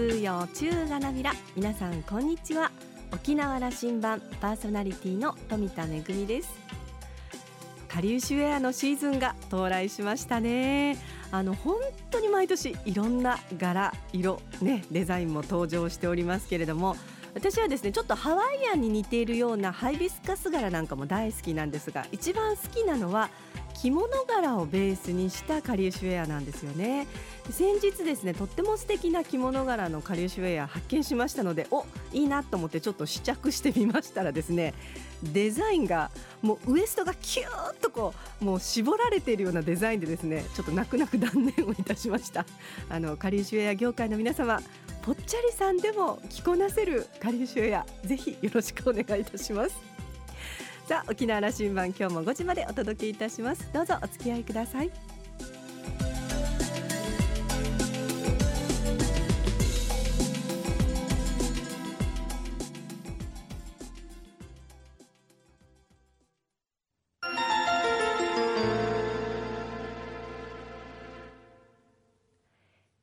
通用中がなびら。皆さんこんにちは。沖縄羅針盤パーソナリティの富田恵です。カリウシウェアのシーズンが到来しましたね。あの本当に毎年いろんな柄色ねデザインも登場しておりますけれども私はですねちょっとハワイアンに似ているようなハイビスカス柄なんかも大好きなんですが一番好きなのは着物柄をベースにしたカリウシウェアなんですよね。先日ですねとっても素敵な着物柄のカリウシウェア発見しましたのでおいいなと思ってちょっと試着してみましたらですねデザインがもうウエストがキューッとこうもう絞られているようなデザインでですねちょっと泣く泣く断念をいたしました。あのカリウシウェア業界の皆様ぽっちゃりさんでも着こなせるカリウシウェアぜひよろしくお願いいたします。さあ沖縄羅針盤今日も5時までお届けいたします。どうぞお付き合いください。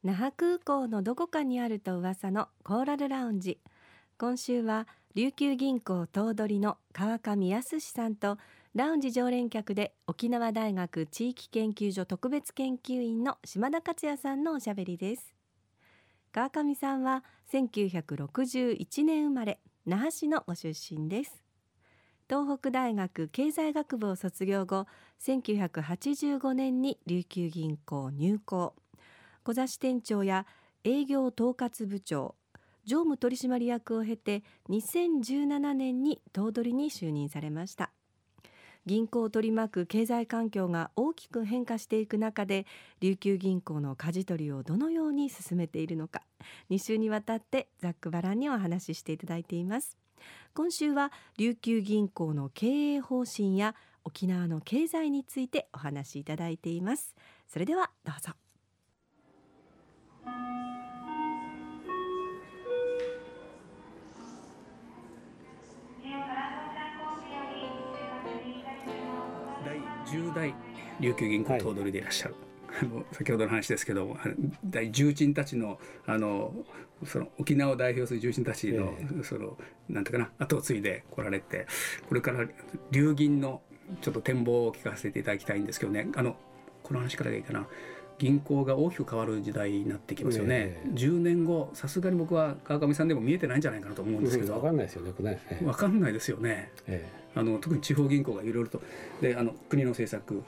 那覇空港のどこかにあると噂のコーラルラウンジ。今週は琉球銀行頭取の川上康さんとラウンジ常連客で沖縄大学地域研究所特別研究員の島田克也さんのおしゃべりです。川上さんは1961年生まれ那覇市のご出身です。東北大学経済学部を卒業後1985年に琉球銀行入行。小座支店長や営業統括部長常務取締役を経て2017年に頭取に就任されました。銀行を取り巻く経済環境が大きく変化していく中で琉球銀行の舵取りをどのように進めているのか2週にわたってざっくばらんにお話ししていただいています。今週は琉球銀行の経営方針や沖縄の経済についてお話しいただいています。それではどうぞ。10代琉球銀行頭取でいらっしゃる、はい、あの先ほどの話ですけど大重鎮たちのあのその沖縄を代表する重鎮たちの、えー、そのなんていうかな後を継いで来られてこれから流銀のちょっと展望を聞かせていただきたいんですけどね。あのこの話からでいいかな銀行が大きく変わる時代になってきますよね、えー、10年後さすがに僕は川上さんでも見えてないんじゃないかなと思うんですけど、分かんないですよね分かんないですよね、えー、あの特に地方銀行がいろいろと。であの国の政策。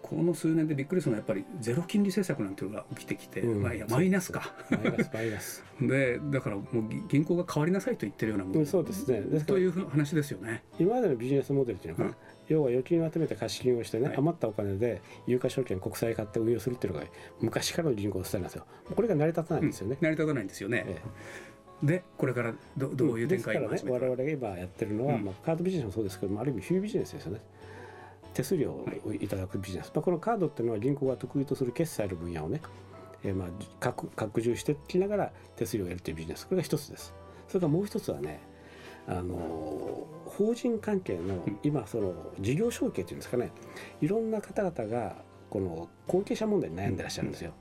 この数年でびっくりするのはやっぱりゼロ金利政策なんていうのが起きてきて、うん、まあ、いやマイナスか。マイナスマイナス。でだからもう銀行が変わりなさいと言ってるようなもの、うん、そうですね。という話ですよね。今までのビジネスモデルっていうのは、うん。要は預金を集めて貸金をしてね、はい、余ったお金で有価証券国債買って運用するっていうのが昔からの銀行のスタイルなんですよ。これが成り立たないんですよね、うん、成り立たないんですよね、ええ、でこれからどどういう展開を、うん、ですからね我々が今やってるのは、うん、まあ、カードビジネスもそうですけどもある意味フィービジネスですよね。手数料をいただくビジネス、はい、まあ、このカードっていうのは銀行が得意とする決済の分野をね、えー、まあ拡拡充していきながら手数料を得るというビジネス。これが一つです。それからもう一つはねあの法人関係の今その事業承継っていうんですかね。いろんな方々がこの後継者問題に悩んでらっしゃるんですよ。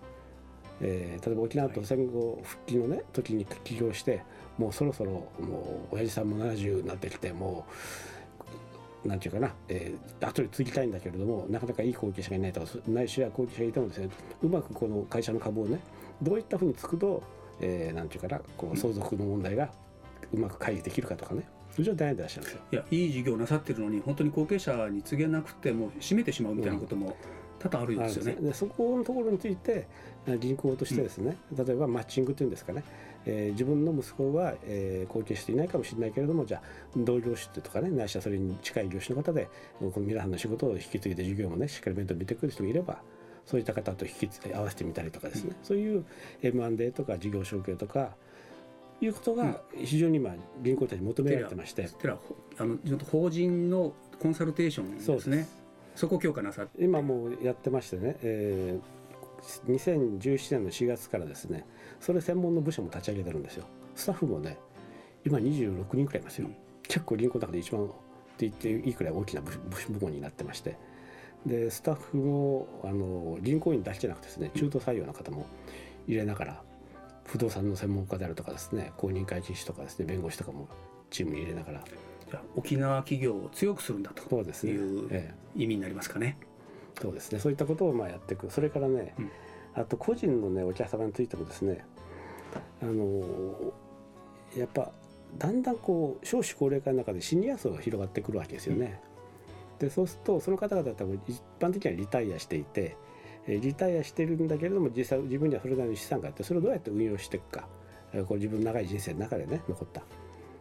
えー、例えば沖縄と戦後復帰のね時に起業してもうそろそろもう親父さんも70になってきてもうなんていうかな、えー、後で継ぎたいんだけれどもなかなかいい後継者がいないとかないしは後継者がいてもですねうまくこの会社の株をねどういったふうにつくと、えー、なんていうかなこう相続の問題がうまく回避できるかとかねそれじゃ悩んでらっしゃるんですよ。いやいい事業なさってるのに本当に後継者に告げなくても閉めてしまうみたいなことも、多々あるんですよね。でそこのところについて銀行としてですね、うん、例えばマッチングというんですかね、えー、自分の息子は、えー、後継していないかもしれないけれどもじゃあ同業種とかねないしはそれに近い業種の方でこの皆さんの仕事を引き継いで事業もねしっかり面倒見てくる人がいればそういった方と引き合わせてみたりとかですね、うん、そういう M&A とか事業承継とかいうことが非常に今銀行たちに求められてまして、うん、あの法人のコンサルテーションですねそこ強化なさって。今もうやってましてね、えー、2017年の4月からですねそれ専門の部署も立ち上げてるんですよ。スタッフもね今26人くらいいますよ、うん、結構銀行の中で一番って言っていいくらい大きな部部門になってまして。でスタッフもあの銀行員だけじゃなくてですね中途採用の方も入れながら不動産の専門家であるとかですね公認会計士とかですね弁護士とかもチームに入れながら沖縄企業を強くするんだとそうですね。いうえ意味になりますかね。えそうですね。そういったことをまあやっていく。それからね、うん。あと個人のねお客様についてもですねあのやっぱだんだんこう少子高齢化の中でシニア層が広がってくるわけですよね。でそうするとその方々は多分一般的にはリタイアしていてえーリタイアしてるんだけれども実際自分にはそれなりに資産があってそれをどうやって運用していくか。えーこう自分の長い人生の中でね残った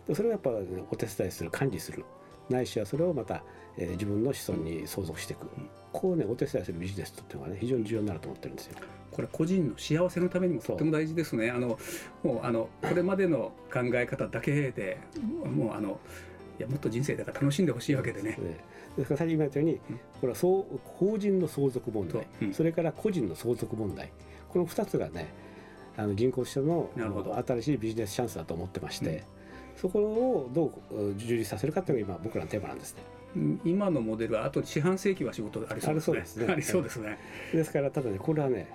でそれをやっぱお手伝いする管理する。ないしはそれをまた、えー自分の子孫に相続していく。こうねお手伝いするビジネスっていうのがね非常に重要になると思ってるんですよ。これ個人の幸せのためにもとっても大事ですね。あのもうあのこれまでの考え方だけでもうあのいやもっと人生だから楽しんでほしいわけでね。ね。ですから先ほど言ったように、これはそう法人の相続問題それから個人の相続問題。この2つがねあの銀行としての新しいビジネスチャンスだと思ってまして、そこをどううん充実させるかっていうのが今僕らのテーマなんですね。うん今のモデルはあと四半世紀は仕事ありそうですね。ありそうですねですからただねこれはね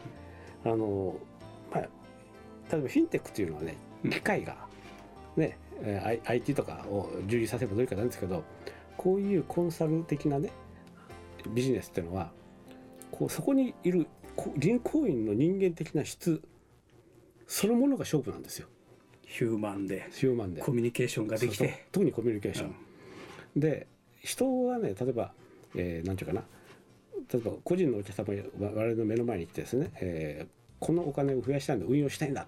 あの、まあ、例えばフィンテックっていうのはねうん機械が、ねえー I- IT とかを充実させればどういうかなんですけどこういうコンサル的なねビジネスっていうのはこうそこにいるこ銀行員の人間的な質そのものが勝負なんですよヒューマンでヒューマンで。コミュニケーションができて。特にコミュニケーション、で人はね例えば、えーなんていうかな。例えば個人のお客様が我々の目の前に来てですね、えーこのお金を増やしたいんだ運用したいんだ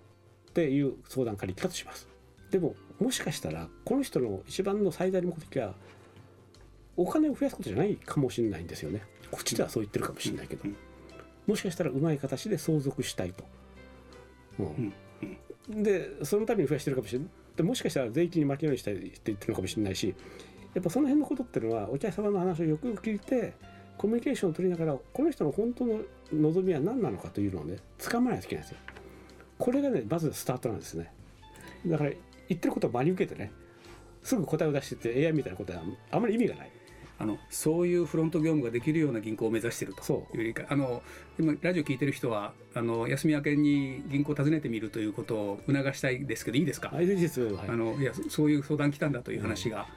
っていう相談から来たとします。でももしかしたらこの人の一番の最大の目的はお金を増やすことじゃないかもしれないんですよね。こっちではそう言ってるかもしれないけど、うん。もしかしたらうまい形で相続したいと、うんでそのために増やしてるかもしれないでもしかしたら税金に負けないようにしたいって言ってるのかもしれないしやっぱその辺のことっていうのはお客様の話をよくよく聞いてコミュニケーションを取りながらこの人の本当の望みは何なのかというのをね掴まないといけないんですよ。これがねまずスタートなんですね。だから言ってることを真に受けてねすぐ答えを出してって AI みたいなことはあまり意味がない。あのそういうフロント業務ができるような銀行を目指しているというよりかあの今ラジオ聞いてる人はあの休み明けに銀行を訪ねてみるということを促したいですけどいいですか、あいあのいやそそういう相談来たんだという話が、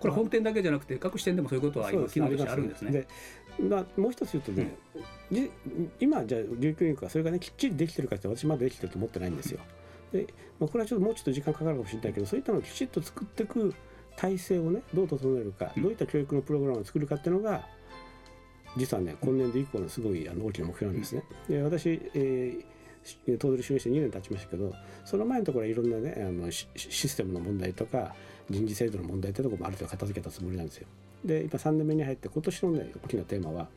これ本店だけじゃなくて各支店でもそういうことは今機能としてあるんですね。でまあ、もう一つ言うとね、じ今じゃあ琉球銀行がそれがねきっちりできてるかって私まだできてると思ってないんですよ。で、まあ、これはちょっともうちょっと時間かかるかもしれないけどそういったのをきちっと作っていく体制をねどう整えるか、うんどういった教育のプログラムを作るかっていうのが実はね今年度以降のすごいあの大きな目標なんですね。で私、えーし東取就任して2年経ちましたけどその前のところはいろんなねあのシシステムの問題とか人事制度の問題ってところもある程度片付けたつもりなんですよ。で今3年目に入って今年のね大きなテーマは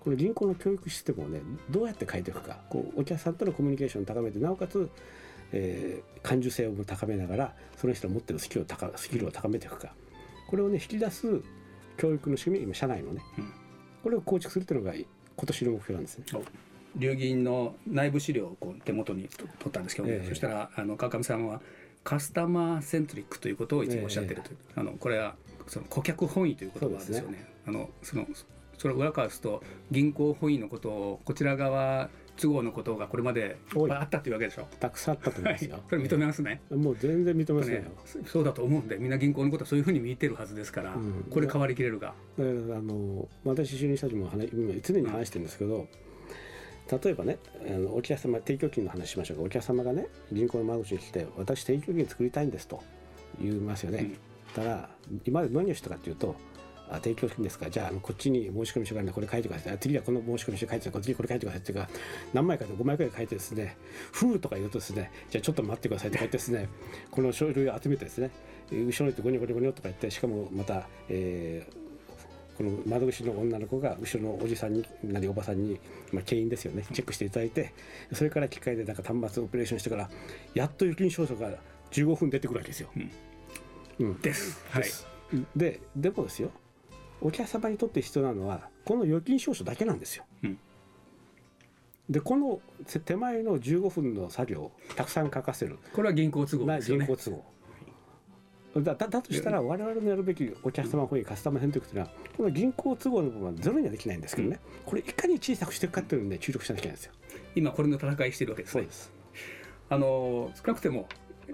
この銀行の教育システムをねどうやって変えていくかこうお客さんとのコミュニケーションを高めてなおかつ、えー感受性を高めながらその人の持ってるスキルを高スキルを高めていくか。これをね引き出す教育の仕組み今社内のね、うん。これを構築するっていうのが今年の目標なんですね。流銀の内部資料をこう手元にと取ったんですけど、ええ。そしたらあの川上さんはカスタマーセントリックということをいつもおっしゃってるという、あのこれはその顧客本位という言葉ですよそうね。あのそのそれを裏返すと銀行本位のことをこちら側都合のことがこれまであったというわけでしょ？たくさんあったと思いはいますよ。、それ認めますね。もう全然認めますねね。そうだと思うんでみんな銀行のことはそういうふうに見てるはずですから、うんこれ変わりきれるが、あの私就任した時も話今常に話してるんですけど、例えばねあのお客様提供金の話しましょうかお客様がね銀行の窓口に来て「私提供金作りたいんです」と言いますよね。うんたら今まで何をしたかっていうとあ提供金ですか？じゃあこっちに申し込み書があるんでこれ書いてくださいあ次はこの申し込み書書いてください次これ書いてくださいっていうか何枚かで5枚くらい書いてですね「ふう」とか言うとですねじゃあちょっと待ってくださいとか言ってですねこの書類を集めてですね後ろに行ってゴニョゴニョゴニョとか言ってしかもまた、えーこの窓口の女の子が後ろのおじさんになりおばさんに、まあ、牽引ですよねチェックしていただいてそれから機械でなんか端末オペレーションしてからやっと預金証書が15分出てくるわけですよ。うんです。はい。ででもですよお客様にとって必要なのはこの預金証書だけなんですよ。うんでこの手前の15分の作業をたくさん書かせるこれは銀行都合なですよね。人工都合。だだだとしたら我々のやるべきお客様本位カスタマー選択というのはこの銀行都合の部分はゼロにはできないんですけどね、これいかに小さくしていくかっていうのにね注力しなきゃいけないんですよ。今これの戦いしてるわけですね。す。あの少なくても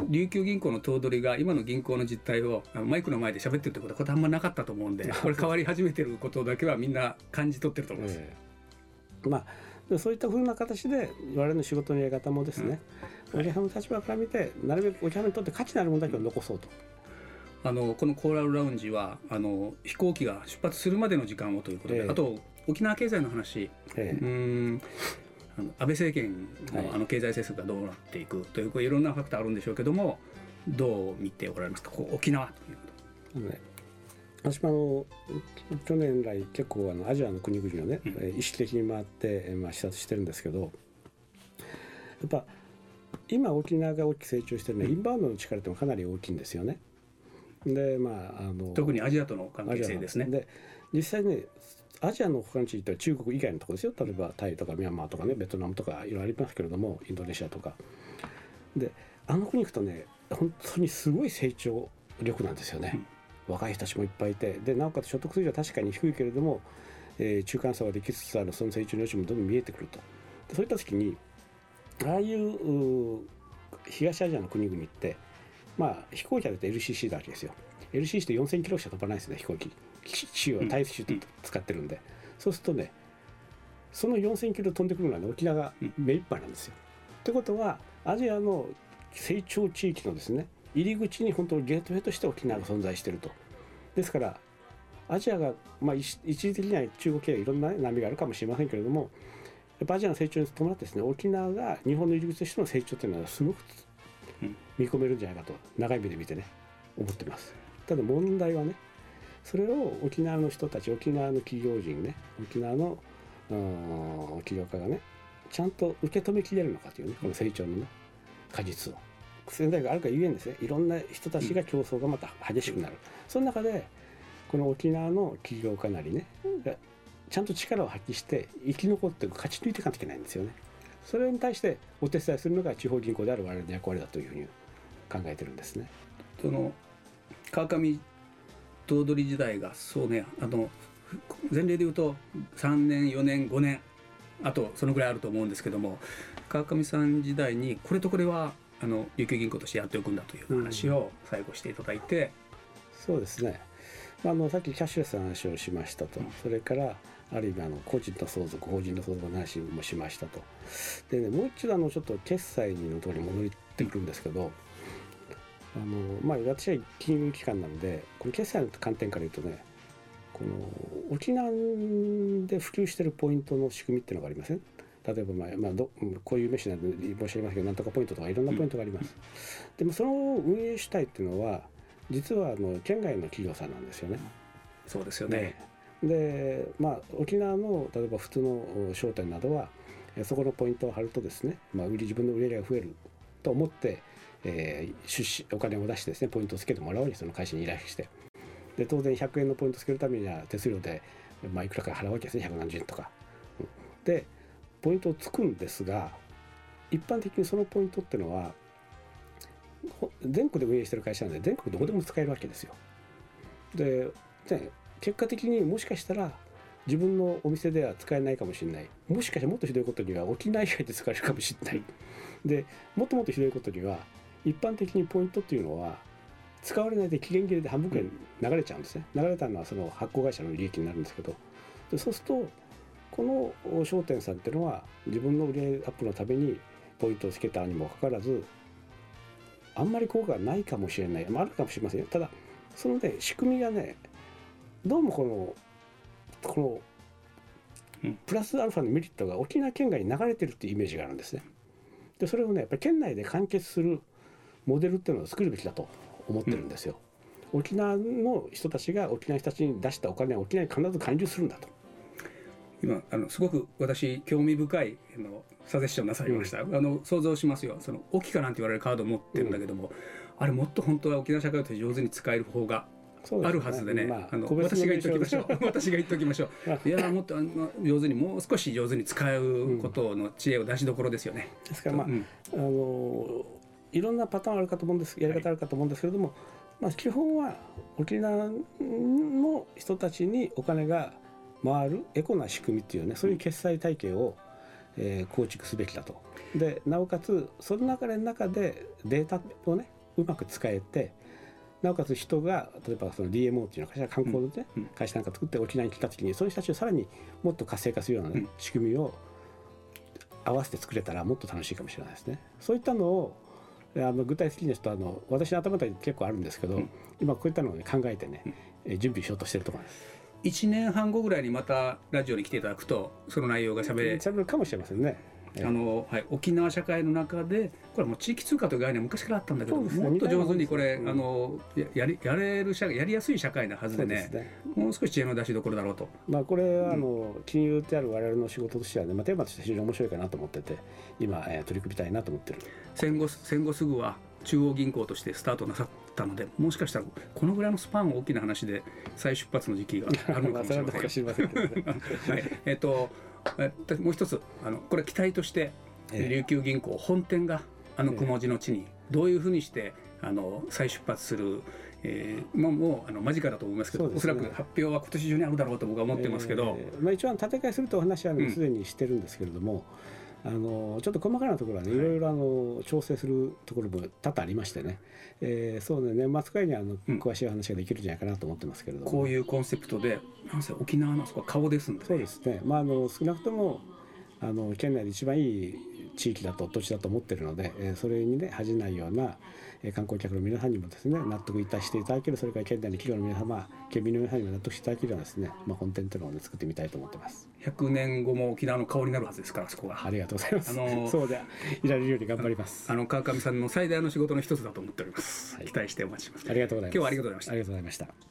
琉球銀行の頭取が今の銀行の実態をマイクの前で喋ってるってことはこれあんまなかったと思うんで これ変わり始めてることだけはみんな感じ取ってると思います。えー、まあそういったふうな形で我々の仕事のやり方もですね、うん、お客様の立場から見てなるべくお客様にとって価値のあるものだけを残そうと。あのこのコーラルラウンジはあの飛行機が出発するまでの時間をということで、えー、あと沖縄経済の話、えー、うんあの安倍政権のあの経済政策がどうなっていくという、はい、いろんなファクターあるんでしょうけどもどう見ておられますか？こう沖縄ということ。ね私もあの去年来結構あのアジアの国々をね、うん、意識的に回って、まあ、視察してるんですけどやっぱ今沖縄が大きく成長してるのは、インバウンドの力ってもかなり大きいんですよね。でまああの特にアジアとの関係性ですね。で実際ねアジアの他の地域って中国以外のところですよ。例えばタイとかミャンマーとかねベトナムとかいろいろありますけれどもインドネシアとか。であの国行くとね本当にすごい成長力なんですよね、うん、若い人たちもいっぱいいて。でなおかつ所得水準は確かに低いけれども、えー、中間層ができつつあるその成長の余地もどんどん見えてくると。そういった時にああいう東アジアの国々ってまあ飛行機は LCC だわけですよ。LCC って4000キロしか飛ばないですね飛行機地を対シュート使ってるんで、うん、そうするとねその4000キロ飛んでくるのは、ね、沖縄が目いっぱいなんですよ。ってことはアジアの成長地域のですね入り口に本当にゲートウェイとして沖縄が存在していると。ですからアジアが、まあ、一時的には中国系いろんな波があるかもしれませんけれどもやっぱアジアの成長に伴ってですね沖縄が日本の入り口としての成長というのはすごく見込めるんじゃないかと長い目で見てね思ってます。ただ問題はねそれを沖縄の人たち沖縄の企業人ね沖縄の起業家がねちゃんと受け止めきれるのかというねこの成長のね果実を。仙台があるかゆえんですね。いろんな人たちが競争がまた激しくなる、その中でこの沖縄の企業家なりねちゃんと力を発揮して生き残って勝ち抜いていかなきゃいけないんですよね。それに対してお手伝いするのが地方銀行である我々の役割だというふうに考えてるんですね。その川上頭取時代がそうねあの前例で言うと3年4年5年あとそのぐらいあると思うんですけども川上さん時代にこれとこれはあの琉球銀行としてやっておくんだという話を最後していただいて、うん、そうですね、まあ、あのさっきキャッシュレスの話をしましたと、うん、それからある意味あの個人と相続法人の相続の話もしましたと。でねもう一度あのちょっと決済のところに戻ってくるんですけど、あのまあ、私は金融機関なのでこの決済の観点から言うとねこの沖縄で普及してるポイントの仕組みっていうのがありません？例えば、まあまあど、こういう飯なんで申し上げますけどなんとかポイントとかいろんなポイントがあります、うん、でもその運営主体っていうのは実はあの県外の企業さんなんですよね。そうですよね。でまあ沖縄の例えば普通の商店などはそこのポイントを貼るとですね、まあ、売り自分の売り上げが増えると思ってえー、出資お金を出してですねポイントをつけてもらうようにその会社に依頼してで当然100円のポイントをつけるためには手数料で、まあ、いくらか払うわけですね百何十円とか。でポイントをつくんですが一般的にそのポイントっていうのは全国で運営してる会社なんで全国どこでも使えるわけですよ。でで結果的にもしかしたら自分のお店では使えないかもしれないもしかしてもっとひどいことには沖縄以外で使えるかもしれないでもっともっとひどいことには一般的にポイントっていうのは使われないで期限切れで半分くらい流れちゃうんですね、流れたのはその発行会社の利益になるんですけど。でそうするとこの商店さんっていうのは自分の売り上げアップのためにポイントをつけたにもかかわらずあんまり効果がないかもしれない、まあ、あるかもしれませんよ。ただそのね仕組みがねどうもこのこのプラスアルファのメリットが沖縄県外に流れてるっていうイメージがあるんですね。でそれをねやっぱり県内で完結するモデルっていうのを作るべきだと思ってるんですよ。うん、沖縄の人たちが沖縄の人たちに出したお金は沖縄に必ず還流するんだと。今あのすごく私興味深いあのサジェッションなさいました、うん、あの想像しますよ。その沖かなんて言われるカードを持ってるんだけども、うん、あれもっと本当は沖縄社会として上手に使える方があるはずでね、ねまあ、あの私が言っておきましょう。私が言っておきましょう。いやもっとあの上手にもう少し上手に使うことの知恵を出しどころですよね。ですからまあ、あのいろんなパターンあるかと思うんですやり方あるかと思うんですけれども、はい、まあ、基本は沖縄の人たちにお金が回るエコな仕組みっていうねそういう決済体系をえー、構築すべきだと。でなおかつその流れの中でデータをねうまく使えてなおかつ人が例えばその DMO っていうの会社観光のね、うん、会社なんか作って沖縄に来た時にそういう人たちをさらにもっと活性化するようなね、うん、仕組みを合わせて作れたらもっと楽しいかもしれないですね。そういったのをあの具体的にとあの私の頭で結構あるんですけど、うん、今こういったのを、ね、考えてね、うん、準備しようとしてるところです。1年半後ぐらいにまたラジオに来ていただくとその内容がしゃべれるかもしれませんね。あのはい、沖縄社会の中でこれもう地域通貨という概念は昔からあったんだけど、ね、もっと上手にこれ、うん、あのやりやれる社やりやすい社会なはずでね、ね、もう少し知恵の出しどころだろうと。まあ、これはあの、金融である我々の仕事としてはね、まあ、テーマとして非常に面白いかなと思ってて今、えー、取り組みたいなと思ってる。戦後戦後すぐは中央銀行としてスタートなさったのでもしかしたらこのぐらいのスパン大きな話で再出発の時期があるのかもしれません。はい、えっ、ともう一つあのこれ期待として琉球銀行本店があの雲地の地にどういうふうにしてあの再出発する、えー、もうもうあの間近だと思いますけど、ね、おそらく発表は今年中にあるだろうと僕は思ってますけど、えー、まあ、一応建て替えするとお話はすでにしてるんですけれども、うん、あのちょっと細かなところはね、い、ろいろあの調整するところも多々ありましてね、えー、そうね。年末くらいにあの詳しい話ができるんじゃないかなと思ってますけれども、うん、こういうコンセプトでなんせ沖縄のそこ顔ですんで、ね、そうですね、まあ、あの少なくともあの県内で一番いい地域だと土地だと思ってるので、えそれにね恥じないような、え観光客の皆さんにもですね納得いたしていただけるそれから県内の企業の皆様県民の皆さんにも納得していただけるようなですね、まあ、本店というの作ってみたいと思ってます。100年後も沖縄の顔になるはずですからそこは。ありがとうございます、あの そうでいられるように頑張ります。あの川上さんの最大の仕事の一つだと思っております、はい、期待してお待ちします。ありがとうございます。今日はありがとうございました。ありがとうございました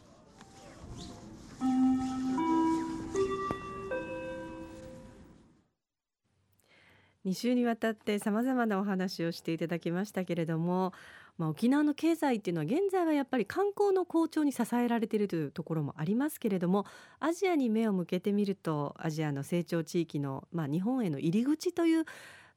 2週にわたってさまざまなお話をしていただきましたけれども、まあ、沖縄の経済っていうのは現在はやっぱり観光の好調に支えられているというところもありますけれどもアジアに目を向けてみるとアジアの成長地域の、まあ、日本への入り口という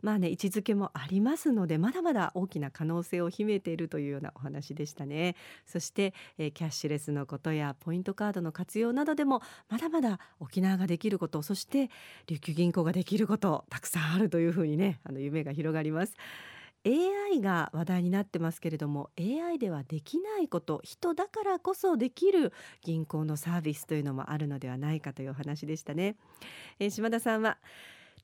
まあね位置づけもありますのでまだまだ大きな可能性を秘めているというようなお話でしたね。そして、えー、キャッシュレスのことやポイントカードの活用などでもまだまだ沖縄ができることそして琉球銀行ができることたくさんあるというふうにねあの夢が広がります。AI が話題になってますけれども AI ではできないこと人だからこそできる銀行のサービスというのもあるのではないかというお話でしたね、えー、島田さんは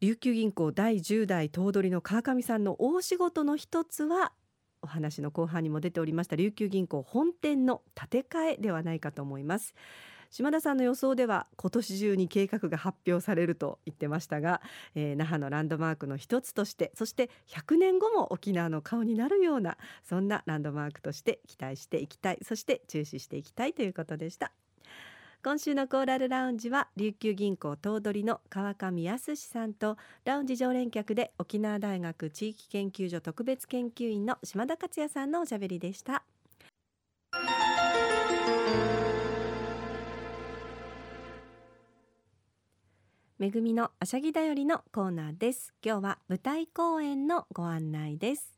琉球銀行第10代頭取の川上さんの大仕事の一つはお話の後半にも出ておりました琉球銀行本店の建て替えではないかと思います。島田さんの予想では今年中に計画が発表されると言ってましたが、えー、那覇のランドマークの一つとしてそして100年後も沖縄の顔になるようなそんなランドマークとして期待していきたいそして注視していきたいということでした。今週のコーラルラウンジは琉球銀行頭取の川上康さんとラウンジ常連客で沖縄大学地域研究所特別研究員の島田克也さんのおしゃべりでした。めぐみのあしゃぎだよりのコーナーです。今日は舞台公演のご案内です。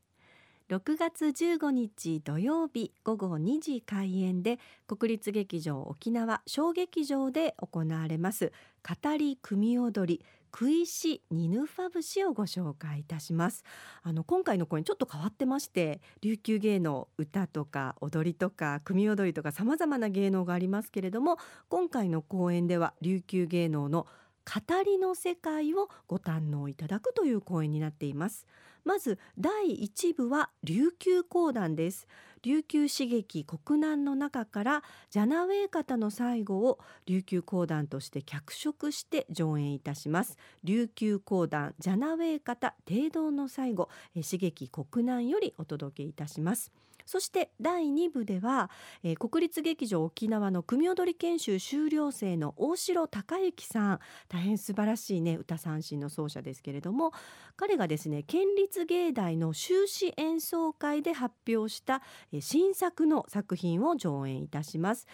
6月15日土曜日午後2時開演で国立劇場沖縄小劇場で行われます語り組踊り食いしニヌファ節をご紹介いたします。あの今回の公演ちょっと変わってまして琉球芸能歌とか踊りとか組踊りとか様々な芸能がありますけれども今回の公演では琉球芸能の語りの世界をご堪能いただくという公演になっています。まず第1部は琉球講談です。琉球刺激国難の中からジャナウェイ方の最後を琉球講談として脚色して上演いたします。琉球講談ジャナウェイ方帝道の最後刺激国難よりお届けいたします。そして第2部では、えー、国立劇場沖縄の組踊り研修修了生の大城隆之さん。大変素晴らしいね歌三振の奏者ですけれども。彼がですね県立芸大の修士演奏会で発表した、え、新作の作品を上演いたします。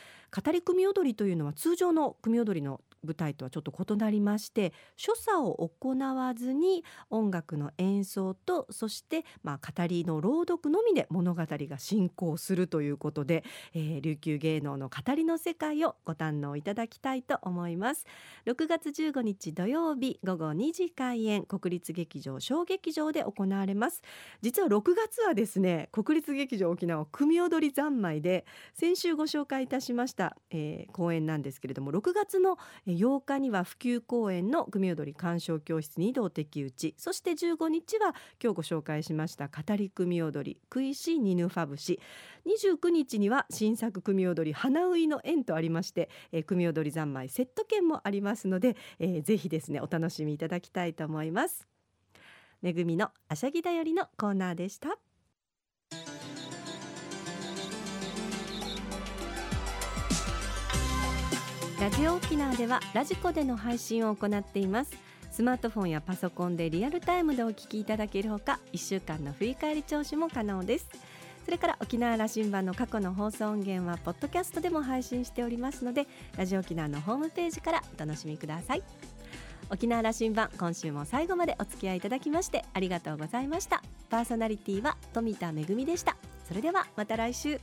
語り組踊りというのは通常の組踊りの舞台とはちょっと異なりまして所作を行わずに音楽の演奏とそしてまあ語りの朗読のみで物語が進行するということで、えー、琉球芸能の語りの世界をご堪能いただきたいと思います。6月15日土曜日午後2時開演国立劇場小劇場で行われます。実は6月はですね国立劇場沖縄組踊り三昧で先週ご紹介いたしました、えー、公演なんですけれども6月の8日には普及公演の組踊り鑑賞教室二道敵討ちそして15日は今日ご紹介しました語り組踊り食いしニヌファ節29日には新作組踊り花ういの縁とありまして、えー、組踊り三昧セット券もありますので、えー、ぜひですねお楽しみいただきたいと思います。めぐみのあしゃぎだよりのコーナーでした。ラジオ沖縄ではラジコでの配信を行っています。スマートフォンやパソコンでリアルタイムでお聞きいただけるほか1週間の振り返り聴取も可能です。それから沖縄羅針盤の過去の放送音源はポッドキャストでも配信しておりますのでラジオ沖縄のホームページからお楽しみください。沖縄羅針盤今週も最後までお付き合いいただきましてありがとうございました。パーソナリティは富田恵でした。それではまた来週。